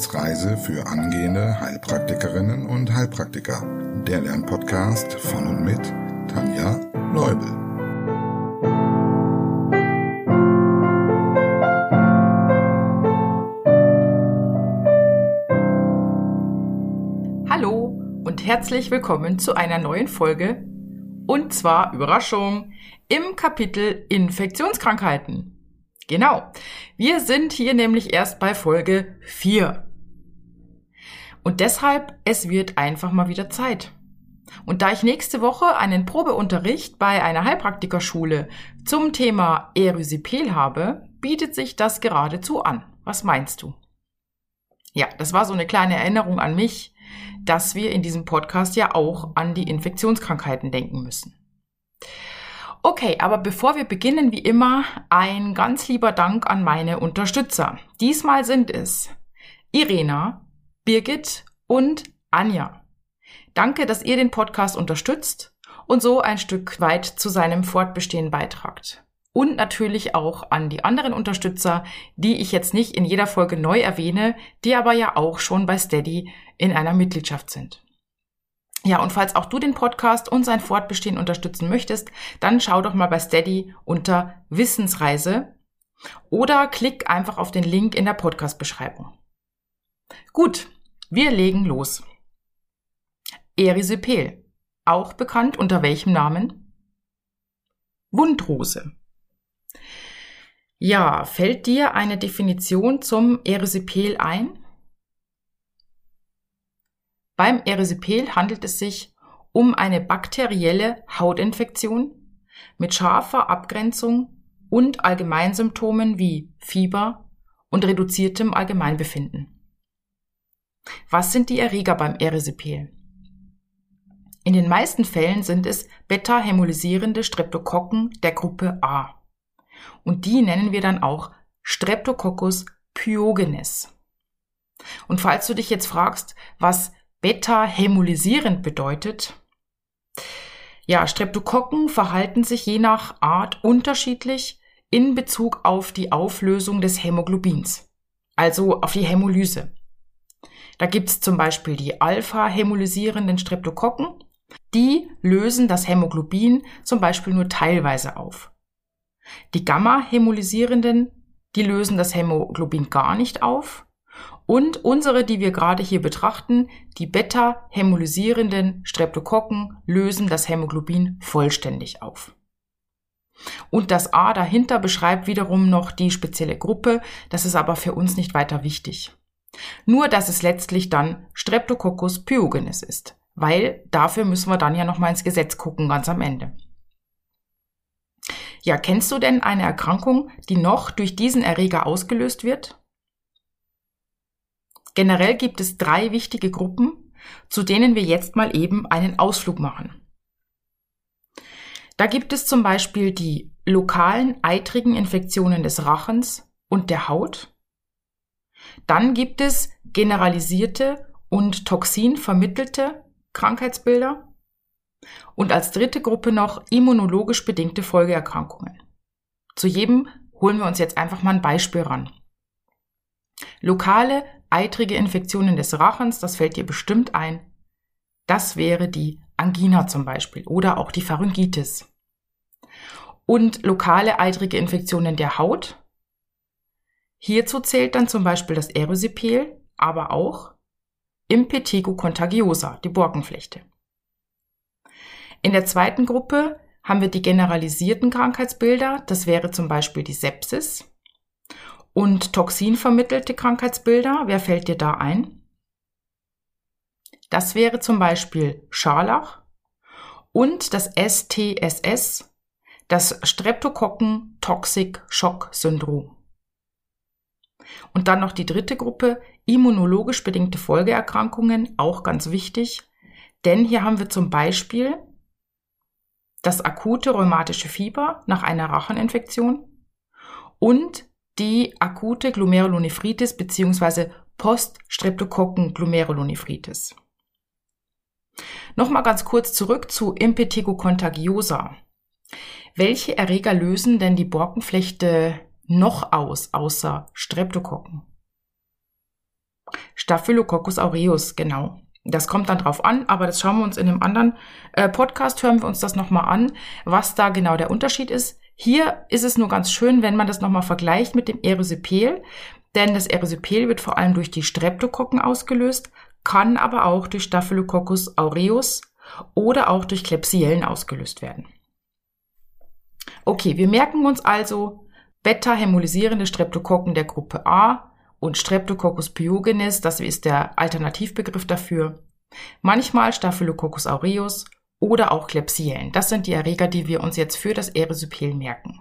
Wissensreise für angehende Heilpraktikerinnen und Heilpraktiker. Der Lernpodcast von und mit Tanja Leubel. Hallo und herzlich willkommen zu einer neuen Folge und zwar Überraschung im Kapitel Infektionskrankheiten. Genau. Wir sind hier nämlich erst bei Folge 4. Und deshalb, es wird einfach mal wieder Zeit. Und da ich nächste Woche einen Probeunterricht bei einer Heilpraktikerschule zum Thema Erysipel habe, bietet sich das geradezu an. Was meinst du? Ja, das war so eine kleine Erinnerung an mich, dass wir in diesem Podcast ja auch an die Infektionskrankheiten denken müssen. Okay, aber bevor wir beginnen, wie immer, ein ganz lieber Dank an meine Unterstützer. Diesmal sind es Irena, Birgit und Anja. Danke, dass ihr den Podcast unterstützt und so ein Stück weit zu seinem Fortbestehen beitragt. Und natürlich auch an die anderen Unterstützer, die ich jetzt nicht in jeder Folge neu erwähne, die aber ja auch schon bei Steady in einer Mitgliedschaft sind. Ja, und falls auch du den Podcast und sein Fortbestehen unterstützen möchtest, dann schau doch mal bei Steady unter Wissensreise oder klick einfach auf den Link in der Podcast-Beschreibung. Gut, wir legen los. Erisipel, auch bekannt unter welchem Namen? Wundrose. Ja, fällt dir eine Definition zum Erisipel ein? Beim Erisipel handelt es sich um eine bakterielle Hautinfektion mit scharfer Abgrenzung und Allgemeinsymptomen wie Fieber und reduziertem Allgemeinbefinden. Was sind die Erreger beim Erisipel? In den meisten Fällen sind es beta-hämolysierende Streptokokken der Gruppe A. Und die nennen wir dann auch Streptococcus pyogenes. Und falls du dich jetzt fragst, was beta-hämolysierend bedeutet, ja, Streptokokken verhalten sich je nach Art unterschiedlich in Bezug auf die Auflösung des Hämoglobins, also auf die Hämolyse. Da gibt's zum Beispiel die alpha-hämolysierenden Streptokokken, die lösen das Hämoglobin zum Beispiel nur teilweise auf. Die gamma-hämolysierenden, die lösen das Hämoglobin gar nicht auf und unsere, die wir gerade hier betrachten, die beta-hämolysierenden Streptokokken lösen das Hämoglobin vollständig auf. Und das A dahinter beschreibt wiederum noch die spezielle Gruppe, das ist aber für uns nicht weiter wichtig. Nur, dass es letztlich dann Streptococcus pyogenes ist, weil dafür müssen wir dann ja nochmal ins Gesetz gucken, ganz am Ende. Ja, kennst du denn eine Erkrankung, die noch durch diesen Erreger ausgelöst wird? Generell gibt es drei wichtige Gruppen, zu denen wir jetzt mal eben einen Ausflug machen. Da gibt es zum Beispiel die lokalen eitrigen Infektionen des Rachens und der Haut. Dann gibt es generalisierte und toxinvermittelte Krankheitsbilder. Und als dritte Gruppe noch immunologisch bedingte Folgeerkrankungen. Zu jedem holen wir uns jetzt einfach mal ein Beispiel ran. Lokale eitrige Infektionen des Rachens, das fällt dir bestimmt ein. Das wäre die Angina zum Beispiel oder auch die Pharyngitis. Und lokale eitrige Infektionen der Haut. Hierzu zählt dann zum Beispiel das Erysipel, aber auch Impetigo contagiosa, die Borkenflechte. In der zweiten Gruppe haben wir die generalisierten Krankheitsbilder, das wäre zum Beispiel die Sepsis. Und toxinvermittelte Krankheitsbilder, wer fällt dir da ein? Das wäre zum Beispiel Scharlach und das STSS, das Streptokokken Toxic Shock Syndrom. Und dann noch die dritte Gruppe, immunologisch bedingte Folgeerkrankungen, auch ganz wichtig, denn hier haben wir zum Beispiel das akute rheumatische Fieber nach einer Racheninfektion und die akute Glomerulonephritis bzw. Poststreptokokken-Glomerulonephritis. Nochmal ganz kurz zurück zu Impetigo contagiosa. Welche Erreger lösen denn die Borkenflechte noch aus, außer Streptokokken? Staphylococcus aureus, genau. Das kommt dann drauf an, aber das schauen wir uns in einem anderen äh, Podcast, hören wir uns das nochmal an, was da genau der Unterschied ist. Hier ist es nur ganz schön, wenn man das nochmal vergleicht mit dem Erysipel, denn das Erysipel wird vor allem durch die Streptokokken ausgelöst, kann aber auch durch Staphylococcus aureus oder auch durch Klebsiellen ausgelöst werden. Okay, wir merken uns also beta-hämolysierende Streptokokken der Gruppe A und Streptococcus pyogenes, das ist der Alternativbegriff dafür. Manchmal Staphylococcus aureus oder auch Klebsiellen. Das sind die Erreger, die wir uns jetzt für das Erysypel merken.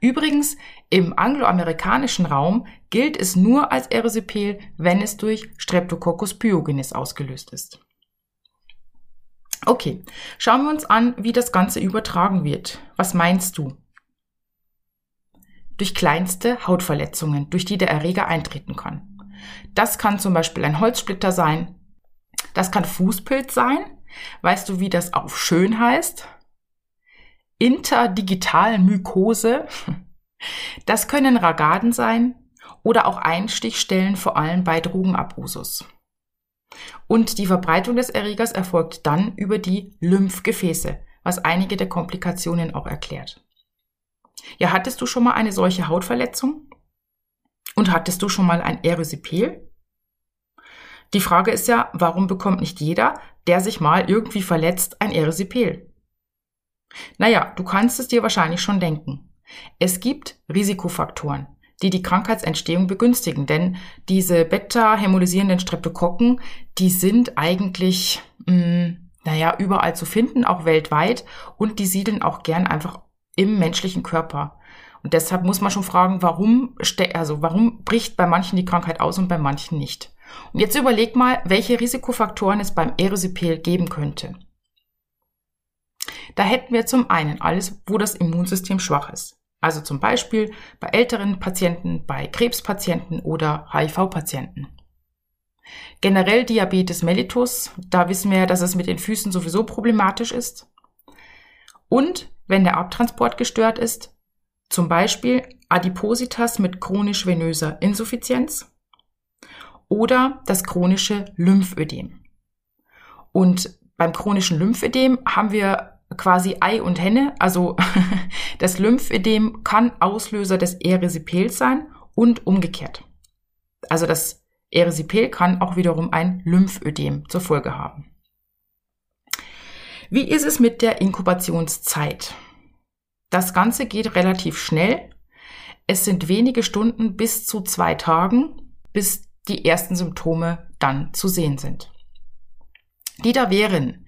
Übrigens, im angloamerikanischen Raum gilt es nur als Erysypel, wenn es durch Streptococcus pyogenes ausgelöst ist. Okay, schauen wir uns an, wie das Ganze übertragen wird. Was meinst du? Durch kleinste Hautverletzungen, durch die der Erreger eintreten kann. Das kann zum Beispiel ein Holzsplitter sein. Das kann Fußpilz sein. Weißt du, wie das auf schön heißt? Interdigitalmykose. Das können Ragaden sein oder auch Einstichstellen, vor allem bei Drogenabusus. Und die Verbreitung des Erregers erfolgt dann über die Lymphgefäße, was einige der Komplikationen auch erklärt. Ja, hattest du schon mal eine solche Hautverletzung? Und hattest du schon mal ein Erysipel? Die Frage ist ja, warum bekommt nicht jeder, der sich mal irgendwie verletzt, ein Erysipel? Naja, du kannst es dir wahrscheinlich schon denken. Es gibt Risikofaktoren, die die Krankheitsentstehung begünstigen. Denn diese beta-hämolysierenden Streptokokken, die sind eigentlich, mh, hm, naja, überall zu finden, auch weltweit. Und die siedeln auch gern einfach im menschlichen Körper. Und deshalb muss man schon fragen, warum, also warum bricht bei manchen die Krankheit aus und bei manchen nicht. Und jetzt überleg mal, welche Risikofaktoren es beim Erysipel geben könnte. Da hätten wir zum einen alles, wo das Immunsystem schwach ist. Also zum Beispiel bei älteren Patienten, bei Krebspatienten oder HIV-Patienten. Generell Diabetes mellitus, da wissen wir ja, dass es mit den Füßen sowieso problematisch ist. Und wenn der Abtransport gestört ist, zum Beispiel Adipositas mit chronisch venöser Insuffizienz oder das chronische Lymphödem. Und beim chronischen Lymphödem haben wir quasi Ei und Henne. Also das Lymphödem kann Auslöser des Erysypels sein und umgekehrt. Also das Erysypel kann auch wiederum ein Lymphödem zur Folge haben. Wie ist es mit der Inkubationszeit? Das Ganze geht relativ schnell. Es sind wenige Stunden bis zu zwei Tagen, bis die ersten Symptome dann zu sehen sind. Die da wären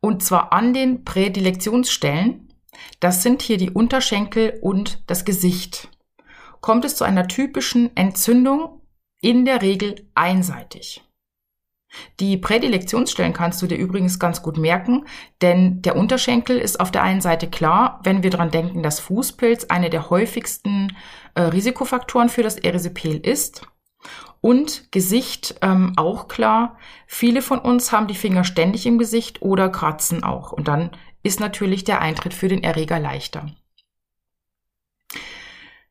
und zwar an den Prädilektionsstellen. Das sind hier die Unterschenkel und das Gesicht. Kommt es zu einer typischen Entzündung, in der Regel einseitig. Die Prädilektionsstellen kannst du dir übrigens ganz gut merken, denn der Unterschenkel ist auf der einen Seite klar, wenn wir daran denken, dass Fußpilz eine der häufigsten äh, Risikofaktoren für das Erysypel ist. Und Gesicht ähm, auch klar. Viele von uns haben die Finger ständig im Gesicht oder kratzen auch. Und dann ist natürlich der Eintritt für den Erreger leichter.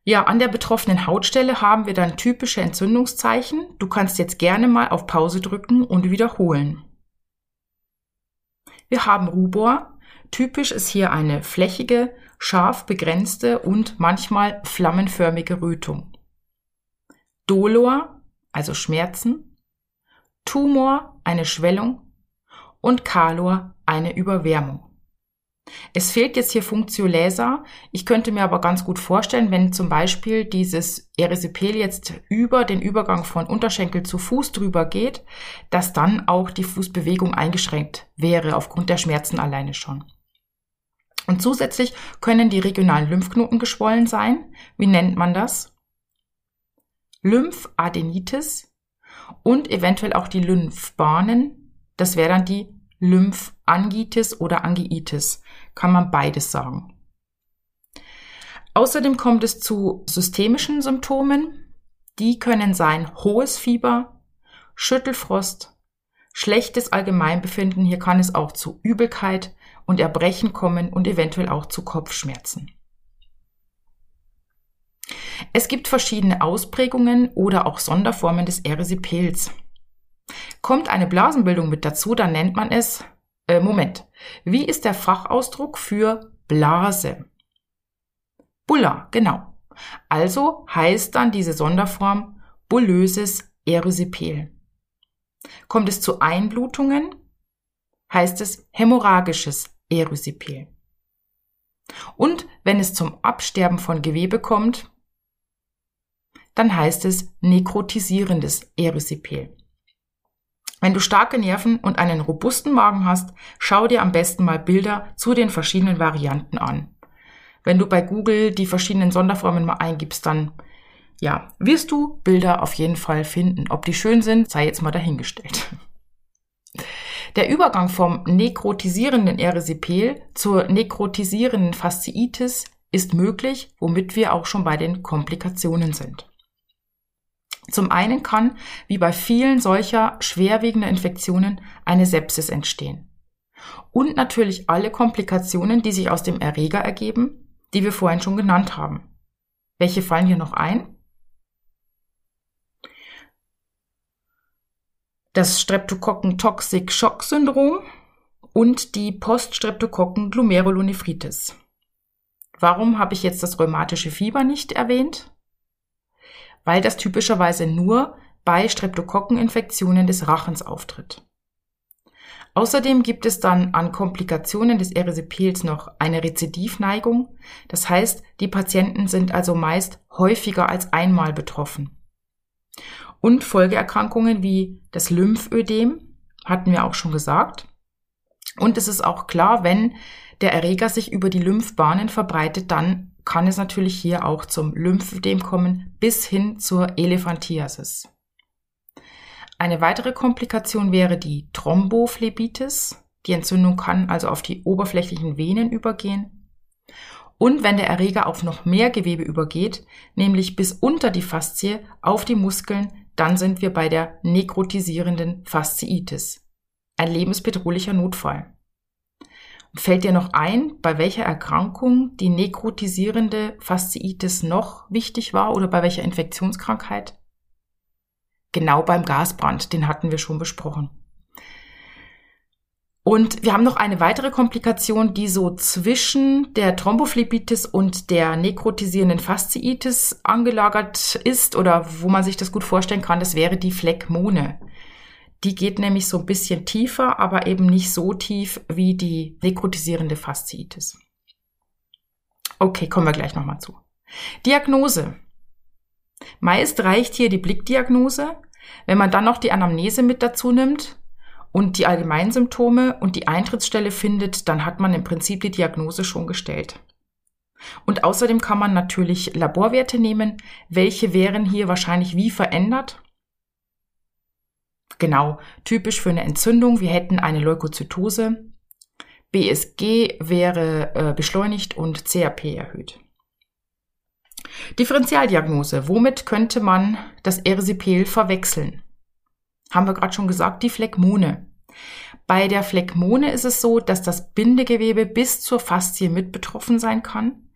Ja, an der betroffenen Hautstelle haben wir dann typische Entzündungszeichen. Du kannst jetzt gerne mal auf Pause drücken und wiederholen. Wir haben Rubor. Typisch ist hier eine flächige, scharf begrenzte und manchmal flammenförmige Rötung. Dolor also Schmerzen, Tumor, eine Schwellung und Kalor, eine Überwärmung. Es fehlt jetzt hier Funktio Laser. Ich könnte mir aber ganz gut vorstellen, wenn zum Beispiel dieses Erysypel jetzt über den Übergang von Unterschenkel zu Fuß drüber geht, dass dann auch die Fußbewegung eingeschränkt wäre aufgrund der Schmerzen alleine schon. Und zusätzlich können die regionalen Lymphknoten geschwollen sein. Wie nennt man das? Lymphadenitis und eventuell auch die Lymphbahnen. Das wäre dann die Lymphangitis oder Angiitis. Kann man beides sagen. Außerdem kommt es zu systemischen Symptomen. Die können sein hohes Fieber, Schüttelfrost, schlechtes Allgemeinbefinden. Hier kann es auch zu Übelkeit und Erbrechen kommen und eventuell auch zu Kopfschmerzen. Es gibt verschiedene Ausprägungen oder auch Sonderformen des Erisipels. Kommt eine Blasenbildung mit dazu, dann nennt man es, äh, Moment, wie ist der Fachausdruck für Blase? Bulla, genau. Also heißt dann diese Sonderform bullöses Erysipel. Kommt es zu Einblutungen, heißt es hämorrhagisches Erysipel. Und wenn es zum Absterben von Gewebe kommt, dann heißt es nekrotisierendes Erysipel. Wenn du starke Nerven und einen robusten Magen hast, schau dir am besten mal Bilder zu den verschiedenen Varianten an. Wenn du bei Google die verschiedenen Sonderformen mal eingibst, dann ja, wirst du Bilder auf jeden Fall finden. Ob die schön sind, sei jetzt mal dahingestellt. Der Übergang vom nekrotisierenden Erisipel zur nekrotisierenden Fasziitis ist möglich, womit wir auch schon bei den Komplikationen sind. Zum einen kann, wie bei vielen solcher schwerwiegender Infektionen, eine Sepsis entstehen. Und natürlich alle Komplikationen, die sich aus dem Erreger ergeben, die wir vorhin schon genannt haben. Welche fallen hier noch ein? das Streptokokken-Toxic-Shock-Syndrom und die Poststreptokokken-Glomerulonephritis. Warum habe ich jetzt das rheumatische Fieber nicht erwähnt? Weil das typischerweise nur bei Streptokokkeninfektionen des Rachens auftritt. Außerdem gibt es dann an Komplikationen des Erisipels noch eine Rezidivneigung. Das heißt, die Patienten sind also meist häufiger als einmal betroffen. Und Folgeerkrankungen wie das Lymphödem hatten wir auch schon gesagt. Und es ist auch klar, wenn der Erreger sich über die Lymphbahnen verbreitet, dann kann es natürlich hier auch zum Lymphödem kommen bis hin zur Elephantiasis. Eine weitere Komplikation wäre die Thrombophlebitis. Die Entzündung kann also auf die oberflächlichen Venen übergehen. Und wenn der Erreger auf noch mehr Gewebe übergeht, nämlich bis unter die Faszie auf die Muskeln, dann sind wir bei der nekrotisierenden Fasziitis. Ein lebensbedrohlicher Notfall. Fällt dir noch ein, bei welcher Erkrankung die nekrotisierende Fasziitis noch wichtig war oder bei welcher Infektionskrankheit? Genau beim Gasbrand, den hatten wir schon besprochen. Und wir haben noch eine weitere Komplikation, die so zwischen der Thrombophlebitis und der nekrotisierenden Fasziitis angelagert ist oder wo man sich das gut vorstellen kann, das wäre die Phlegmone. Die geht nämlich so ein bisschen tiefer, aber eben nicht so tief wie die nekrotisierende Fasziitis. Okay, kommen wir gleich nochmal zu. Diagnose. Meist reicht hier die Blickdiagnose. Wenn man dann noch die Anamnese mit dazu nimmt, und die Allgemeinsymptome und die Eintrittsstelle findet, dann hat man im Prinzip die Diagnose schon gestellt. Und außerdem kann man natürlich Laborwerte nehmen. Welche wären hier wahrscheinlich wie verändert? Genau, typisch für eine Entzündung. Wir hätten eine Leukozytose. BSG wäre äh, beschleunigt und CRP erhöht. Differentialdiagnose. Womit könnte man das Erisipel verwechseln? haben wir gerade schon gesagt, die Phlegmone. Bei der Phlegmone ist es so, dass das Bindegewebe bis zur Faszie mit betroffen sein kann.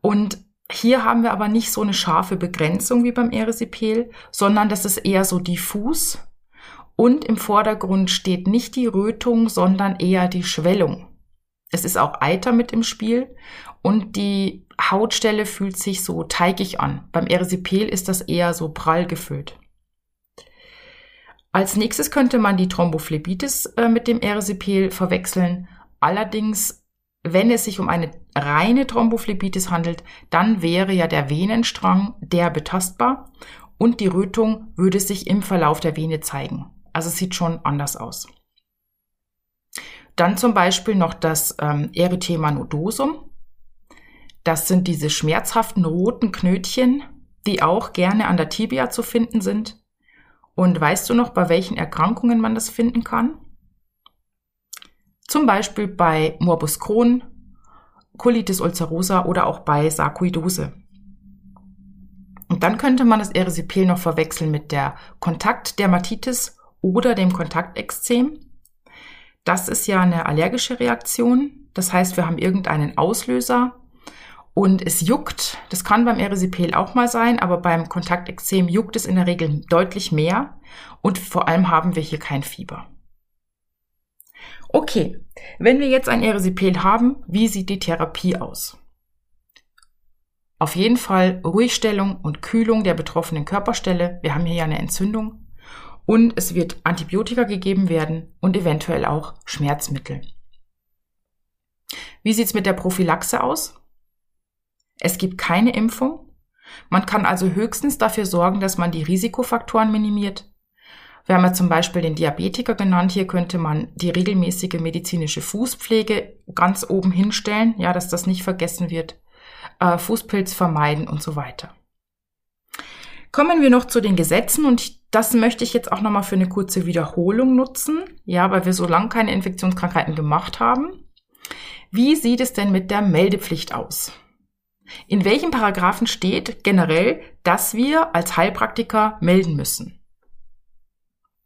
Und hier haben wir aber nicht so eine scharfe Begrenzung wie beim Erisipel, sondern das ist eher so diffus. Und im Vordergrund steht nicht die Rötung, sondern eher die Schwellung. Es ist auch Eiter mit im Spiel und die Hautstelle fühlt sich so teigig an. Beim Erisipel ist das eher so prall gefüllt. Als nächstes könnte man die Thrombophlebitis äh, mit dem Erisipel verwechseln. Allerdings, wenn es sich um eine reine Thrombophlebitis handelt, dann wäre ja der Venenstrang der betastbar und die Rötung würde sich im Verlauf der Vene zeigen. Also es sieht schon anders aus. Dann zum Beispiel noch das ähm, Erythema nodosum. Das sind diese schmerzhaften roten Knötchen, die auch gerne an der Tibia zu finden sind. Und weißt du noch, bei welchen Erkrankungen man das finden kann? Zum Beispiel bei Morbus Crohn, Colitis ulcerosa oder auch bei Sarkoidose. Und dann könnte man das Erisipel noch verwechseln mit der Kontaktdermatitis oder dem Kontaktexzem. Das ist ja eine allergische Reaktion. Das heißt, wir haben irgendeinen Auslöser und es juckt. Das kann beim Erysipehl auch mal sein, aber beim Kontaktexem juckt es in der Regel deutlich mehr und vor allem haben wir hier kein Fieber. Okay, wenn wir jetzt ein Erysipehl haben, wie sieht die Therapie aus? Auf jeden Fall Ruhigstellung und Kühlung der betroffenen Körperstelle. Wir haben hier ja eine Entzündung. Und es wird Antibiotika gegeben werden und eventuell auch Schmerzmittel. Wie sieht's mit der Prophylaxe aus? Es gibt keine Impfung. Man kann also höchstens dafür sorgen, dass man die Risikofaktoren minimiert. Wir haben ja zum Beispiel den Diabetiker genannt. Hier könnte man die regelmäßige medizinische Fußpflege ganz oben hinstellen, ja, dass das nicht vergessen wird äh, Fußpilz vermeiden und so weiter. Kommen wir noch zu den Gesetzen und das möchte ich jetzt auch nochmal für eine kurze Wiederholung nutzen, ja, weil wir so lange keine Infektionskrankheiten gemacht haben. Wie sieht es denn mit der Meldepflicht aus? In welchem Paragraphen steht generell, dass wir als Heilpraktiker melden müssen?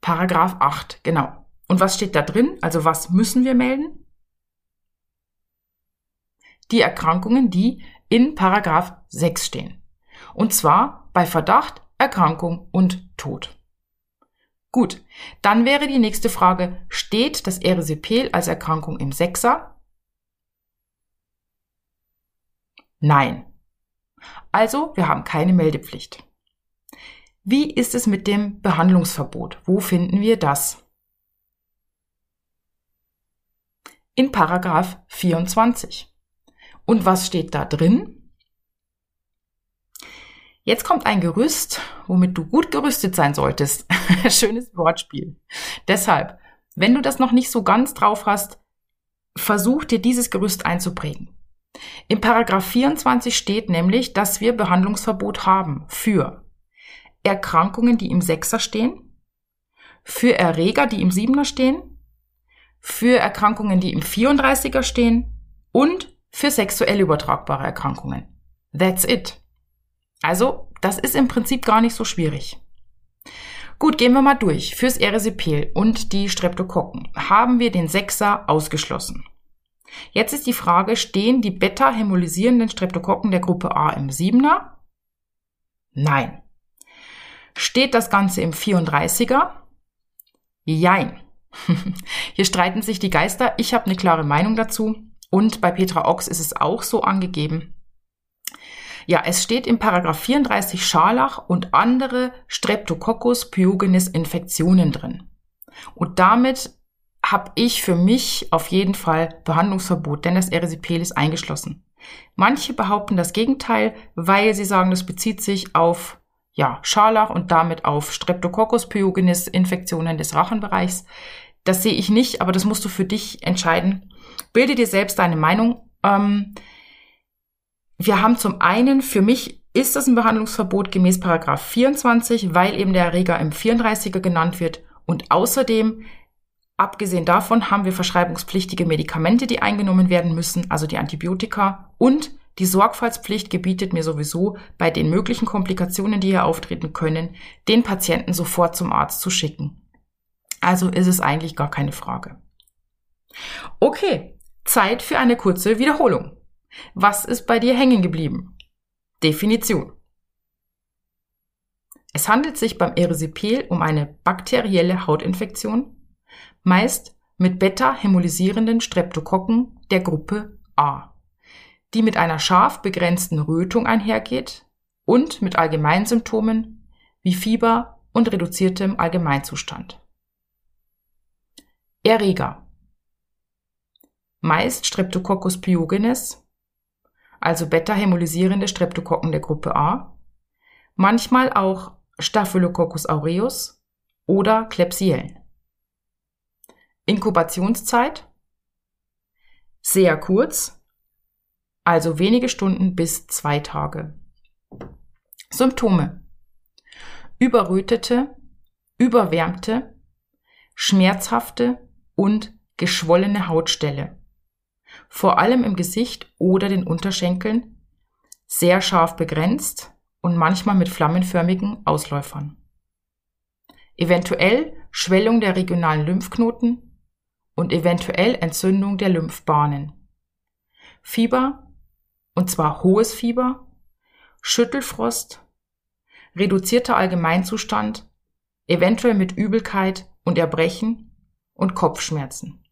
Paragraph 8, genau. Und was steht da drin? Also was müssen wir melden? Die Erkrankungen, die in Paragraph 6 stehen. Und zwar bei Verdacht, Erkrankung und Tod. Gut, dann wäre die nächste Frage, steht das Erisipel als Erkrankung im Sechser? Nein. Also, wir haben keine Meldepflicht. Wie ist es mit dem Behandlungsverbot? Wo finden wir das? In Paragraph 24. Und was steht da drin? Jetzt kommt ein Gerüst, womit du gut gerüstet sein solltest. Schönes Wortspiel. Deshalb, wenn du das noch nicht so ganz drauf hast, versuch dir dieses Gerüst einzuprägen. Im Paragraph 24 steht nämlich, dass wir Behandlungsverbot haben für Erkrankungen, die im Sechser stehen, für Erreger, die im Siebener stehen, für Erkrankungen, die im 34er stehen und für sexuell übertragbare Erkrankungen. That's it. Also, das ist im Prinzip gar nicht so schwierig. Gut, gehen wir mal durch. Fürs Erisipel und die Streptokokken haben wir den Sechser ausgeschlossen. Jetzt ist die Frage, stehen die beta-hämolysierenden Streptokokken der Gruppe A im Siebener? Nein. Steht das Ganze im 34er? Jein. Hier streiten sich die Geister. Ich habe eine klare Meinung dazu. Und bei Petra Ochs ist es auch so angegeben. Ja, es steht im Paragraph 34 Scharlach und andere Streptococcus pyogenes Infektionen drin. Und damit habe ich für mich auf jeden Fall Behandlungsverbot, denn das Erisipel ist eingeschlossen. Manche behaupten das Gegenteil, weil sie sagen, das bezieht sich auf ja, Scharlach und damit auf Streptococcus pyogenes Infektionen des Rachenbereichs. Das sehe ich nicht, aber das musst du für dich entscheiden. Bilde dir selbst deine Meinung. Ähm, wir haben zum einen, für mich ist das ein Behandlungsverbot gemäß Paragraph 24, weil eben der Erreger im 34er genannt wird. Und außerdem, abgesehen davon, haben wir verschreibungspflichtige Medikamente, die eingenommen werden müssen, also die Antibiotika. Und die Sorgfaltspflicht gebietet mir sowieso, bei den möglichen Komplikationen, die hier auftreten können, den Patienten sofort zum Arzt zu schicken. Also ist es eigentlich gar keine Frage. Okay, Zeit für eine kurze Wiederholung. Was ist bei dir hängen geblieben? Definition. Es handelt sich beim Erisipel um eine bakterielle Hautinfektion, meist mit beta-hämolysierenden Streptokokken der Gruppe A, die mit einer scharf begrenzten Rötung einhergeht und mit Allgemeinsymptomen wie Fieber und reduziertem Allgemeinzustand. Erreger meist Streptococcus pyogenes, also beta-hämolysierende Streptokokken der Gruppe A, manchmal auch Staphylococcus aureus oder Klebsiellen. Inkubationszeit? Sehr kurz, also wenige Stunden bis zwei Tage. Symptome. Überrötete, überwärmte, schmerzhafte und geschwollene Hautstelle vor allem im Gesicht oder den Unterschenkeln, sehr scharf begrenzt und manchmal mit flammenförmigen Ausläufern. Eventuell Schwellung der regionalen Lymphknoten und eventuell Entzündung der Lymphbahnen. Fieber und zwar hohes Fieber, Schüttelfrost, reduzierter Allgemeinzustand, eventuell mit Übelkeit und Erbrechen und Kopfschmerzen.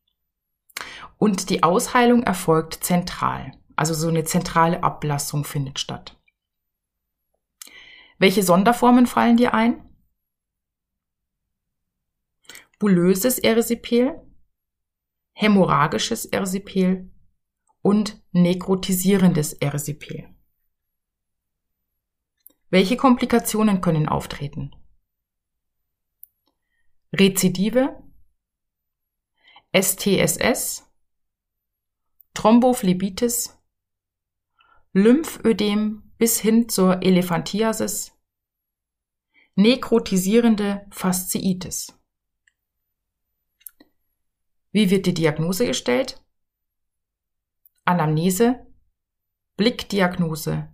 Und die Ausheilung erfolgt zentral, also so eine zentrale Ablassung findet statt. Welche Sonderformen fallen dir ein? Bulöses Erisipel, hämorrhagisches Erisipel und nekrotisierendes Erisipel. Welche Komplikationen können auftreten? Rezidive, STSS, Thrombophlebitis, Lymphödem bis hin zur Elephantiasis, nekrotisierende Fasziitis. Wie wird die Diagnose gestellt? Anamnese, Blickdiagnose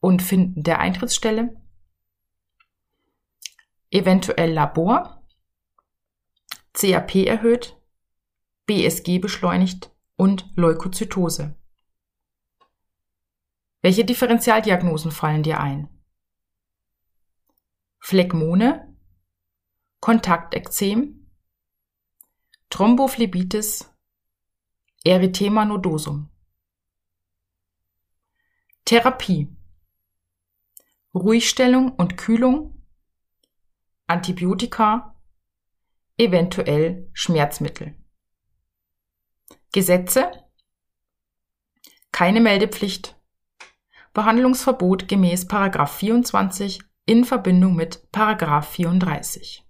und Finden der Eintrittsstelle, eventuell Labor, CAP erhöht, BSG beschleunigt und Leukozytose. Welche Differentialdiagnosen fallen dir ein? Phlegmone, Kontaktekzem, Thrombophlebitis, Erythema nodosum. Therapie. Ruhigstellung und Kühlung, Antibiotika, eventuell Schmerzmittel. Gesetze. Keine Meldepflicht. Behandlungsverbot gemäß 24 in Verbindung mit 34.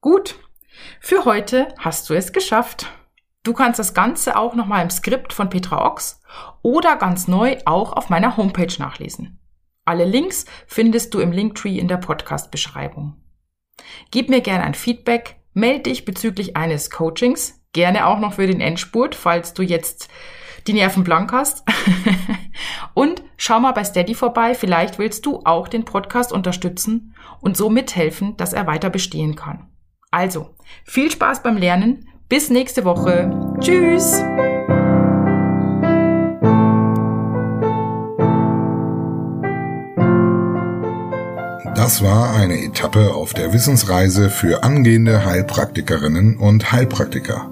Gut, für heute hast du es geschafft. Du kannst das Ganze auch nochmal im Skript von Petra Ochs oder ganz neu auch auf meiner Homepage nachlesen. Alle Links findest du im Linktree in der Podcast-Beschreibung. Gib mir gerne ein Feedback, melde dich bezüglich eines Coachings, gerne auch noch für den Endspurt, falls du jetzt die Nerven blank hast. und schau mal bei Steady vorbei, vielleicht willst du auch den Podcast unterstützen und so mithelfen, dass er weiter bestehen kann. Also, viel Spaß beim Lernen, bis nächste Woche. Tschüss! Das war eine Etappe auf der Wissensreise für angehende Heilpraktikerinnen und Heilpraktiker.